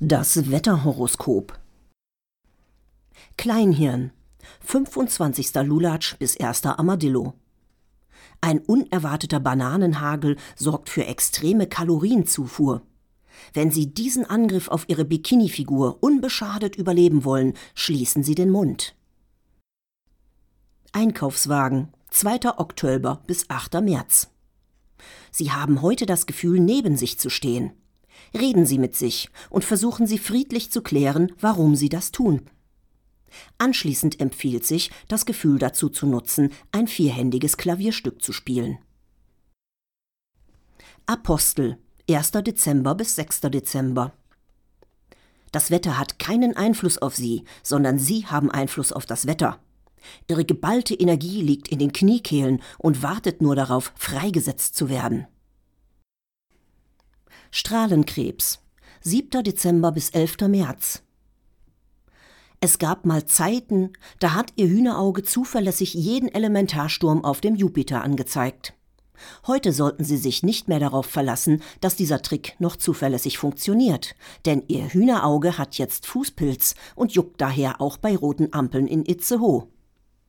Das Wetterhoroskop. Kleinhirn. 25. Lulatsch bis 1. Armadillo. Ein unerwarteter Bananenhagel sorgt für extreme Kalorienzufuhr. Wenn Sie diesen Angriff auf Ihre Bikinifigur unbeschadet überleben wollen, schließen Sie den Mund. Einkaufswagen. 2. Oktober bis 8. März. Sie haben heute das Gefühl, neben sich zu stehen. Reden Sie mit sich und versuchen Sie friedlich zu klären, warum Sie das tun. Anschließend empfiehlt sich, das Gefühl dazu zu nutzen, ein vierhändiges Klavierstück zu spielen. Apostel 1. Dezember bis 6. Dezember Das Wetter hat keinen Einfluss auf Sie, sondern Sie haben Einfluss auf das Wetter. Ihre geballte Energie liegt in den Kniekehlen und wartet nur darauf, freigesetzt zu werden. Strahlenkrebs 7. Dezember bis 11. März es gab mal Zeiten, da hat ihr Hühnerauge zuverlässig jeden Elementarsturm auf dem Jupiter angezeigt. Heute sollten Sie sich nicht mehr darauf verlassen, dass dieser Trick noch zuverlässig funktioniert, denn Ihr Hühnerauge hat jetzt Fußpilz und juckt daher auch bei roten Ampeln in Itzehoe.